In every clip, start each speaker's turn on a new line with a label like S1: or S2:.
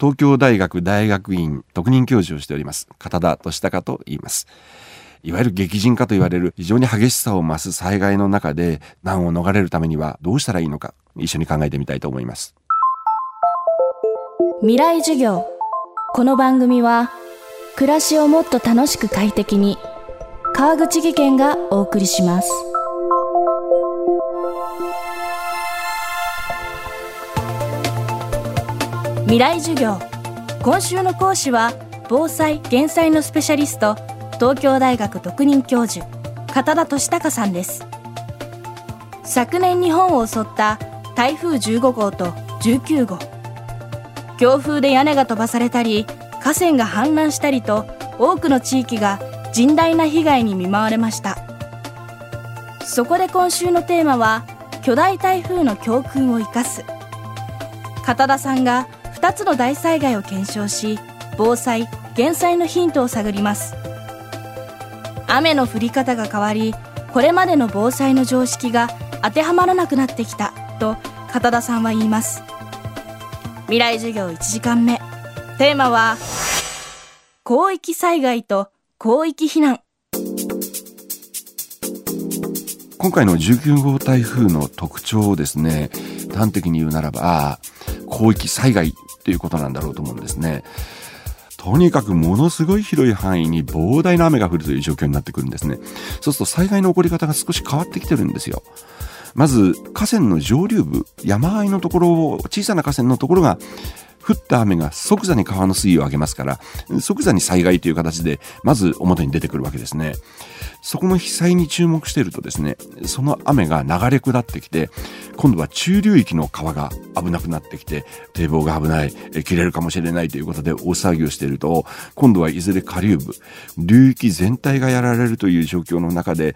S1: 東京大学大学院特任教授をしております。片田俊孝と言います。いわゆる激甚化と言われる非常に激しさを増す災害の中で難を逃れるためにはどうしたらいいのか一緒に考えてみたいと思います。
S2: 未来授業。この番組は暮らしをもっと楽しく快適に川口義賢がお送りします。未来授業。今週の講師は防災・減災のスペシャリスト東京大学特任教授片田俊孝さんです。昨年日本を襲った台風15号と19号。強風で屋根が飛ばされたり河川が氾濫したりと多くの地域が甚大な被害に見舞われました。そこで今週のテーマは巨大台風の教訓を生かす。片田さんが2つの大災害を検証し防災・減災のヒントを探ります。雨の降り方が変わりこれまでの防災の常識が当てはまらなくなってきたと片田さんは言います。未来授業1時間目。テーマは広域災害と広域避難。
S1: 今回の19号台風の特徴をですね端的に言うならば広域災害ということなんだろうと思うんですね。とにかくものすごい広い範囲に膨大な雨が降るという状況になってくるんですね。そうすると災害の起こり方が少し変わってきてるんですよ。まず河川の上流部山あいのところ小さな河川のところが降った雨が即座に川の水位を上げますから即座に災害という形でまず表に出てくるわけですね。そこの被災に注目しているとですねその雨が流れ下ってきて今度は中流域の川が危なくなってきて堤防が危ない切れるかもしれないということで大騒ぎをしていると今度はいずれ下流部流域全体がやられるという状況の中で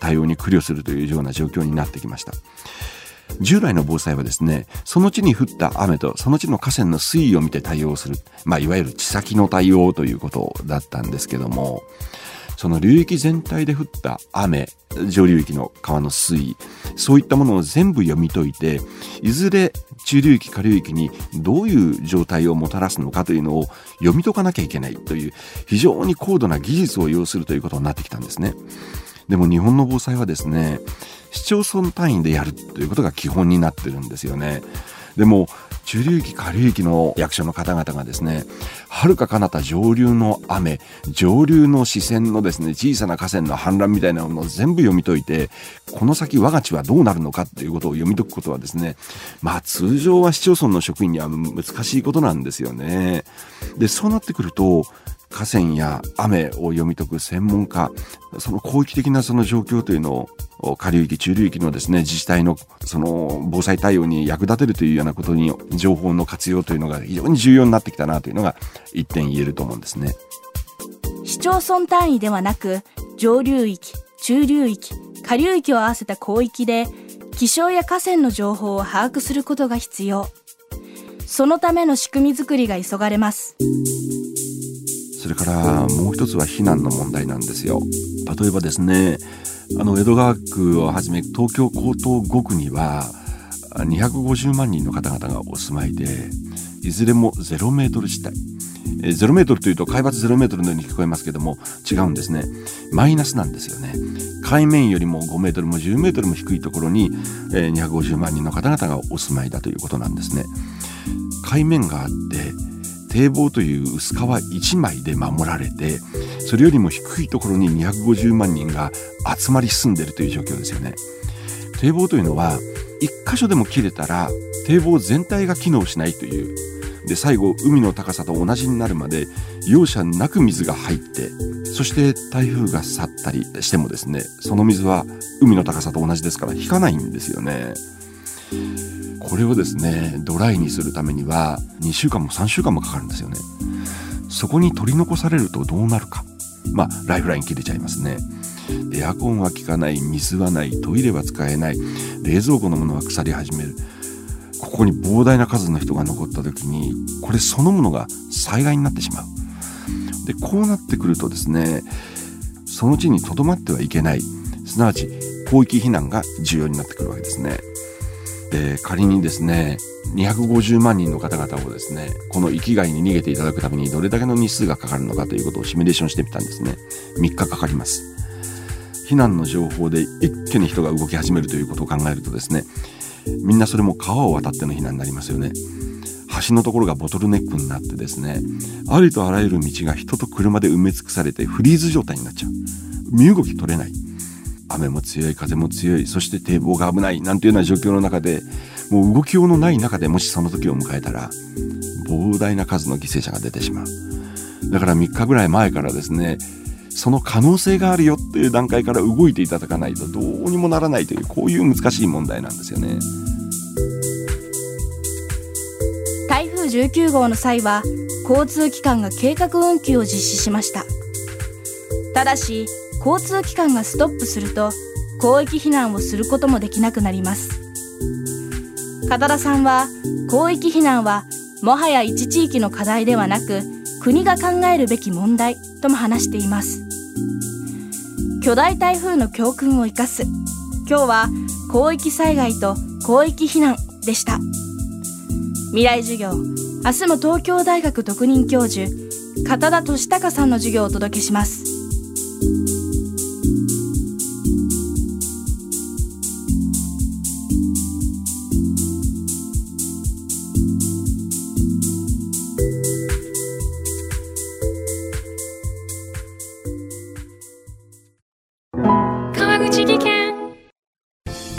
S1: 対応に苦慮するというような状況になってきました。従来の防災はですねその地に降った雨とその地の河川の水位を見て対応する、まあ、いわゆる地先の対応ということだったんですけどもその流域全体で降った雨上流域の川の水位そういったものを全部読み解いていずれ中流域下流域にどういう状態をもたらすのかというのを読み解かなきゃいけないという非常に高度な技術を要するということになってきたんですね。でも日本の防災はですね市町村単位でやるということが基本になってるんですよね。でも中流域下流域の役所の方々がですねはるか彼方上流の雨上流の視線のですね小さな河川の氾濫みたいなものを全部読み解いてこの先我が地はどうなるのかっていうことを読み解くことはですねまあ通常は市町村の職員には難しいことなんですよね。でそうなってくると河川や雨を読み解く専門家その広域的なその状況というのを下流域中流域のですね自治体のその防災対応に役立てるというようなことに情報の活用というのが非常に重要になってきたなというのが一点言えると思うんですね。
S2: 市町村単位ではなく上流域中流域下流域を合わせた広域で気象や河川の情報を把握することが必要。そのための仕組み作りが急がれます。
S1: それからもう一つは避難の問題なんですよ。例えばですねあの江戸川区をはじめ東京江東5区には250万人の方々がお住まいでいずれも0メートル地帯。0メートルというと海抜0メートルのように聞こえますけども違うんですね。マイナスなんですよね。海面よりも5メートルも10メートルも低いところに、250万人の方々がお住まいだということなんですね。海面があって堤防という薄皮1枚で守られてそれよりも低いところに250万人が集まり住んでるという状況ですよね。堤防というのは1箇所でも切れたら堤防全体が機能しないという。で最後海の高さと同じになるまで容赦なく水が入ってそして台風が去ったりしてもですねその水は海の高さと同じですから引かないんですよね。これをですねドライにするためには2週間も3週間もかかるんですよね。そこに取り残されるとどうなるか。まあライフライン切れちゃいますね。エアコンは効かない水はないトイレは使えない冷蔵庫のものは腐り始める。ここに膨大な数の人が残った時にこれそのものが災害になってしまう。でこうなってくるとですねその地にとどまってはいけない。すなわち広域避難が重要になってくるわけですね。えー、仮にですね、250万人の方々をですね、この域外に逃げていただくためにどれだけの日数がかかるのかということをシミュレーションしてみたんですね。3日かかります。避難の情報で一気に人が動き始めるということを考えるとですね、みんなそれも川を渡っての避難になりますよね。橋のところがボトルネックになってですね、ありとあらゆる道が人と車で埋め尽くされてフリーズ状態になっちゃう。身動き取れない。雨も強い、風も強い、そして堤防が危ない、なんていうような状況の中で、もう動きようのない中でもしその時を迎えたら、膨大な数の犠牲者が出てしまう。だから3日ぐらい前からですね、その可能性があるよっていう段階から動いていただかないとどうにもならないという、こういう難しい問題なんですよね。
S2: 台風19号の際は、交通機関が計画運休を実施しました。ただし、交通機関がストップすると広域避難をすることもできなくなります。片田さんは広域避難はもはや一地域の課題ではなく国が考えるべき問題とも話しています。巨大台風の教訓を生かす。今日は広域災害と広域避難でした。未来授業明日も東京大学特任教授片田俊孝さんの授業をお届けします。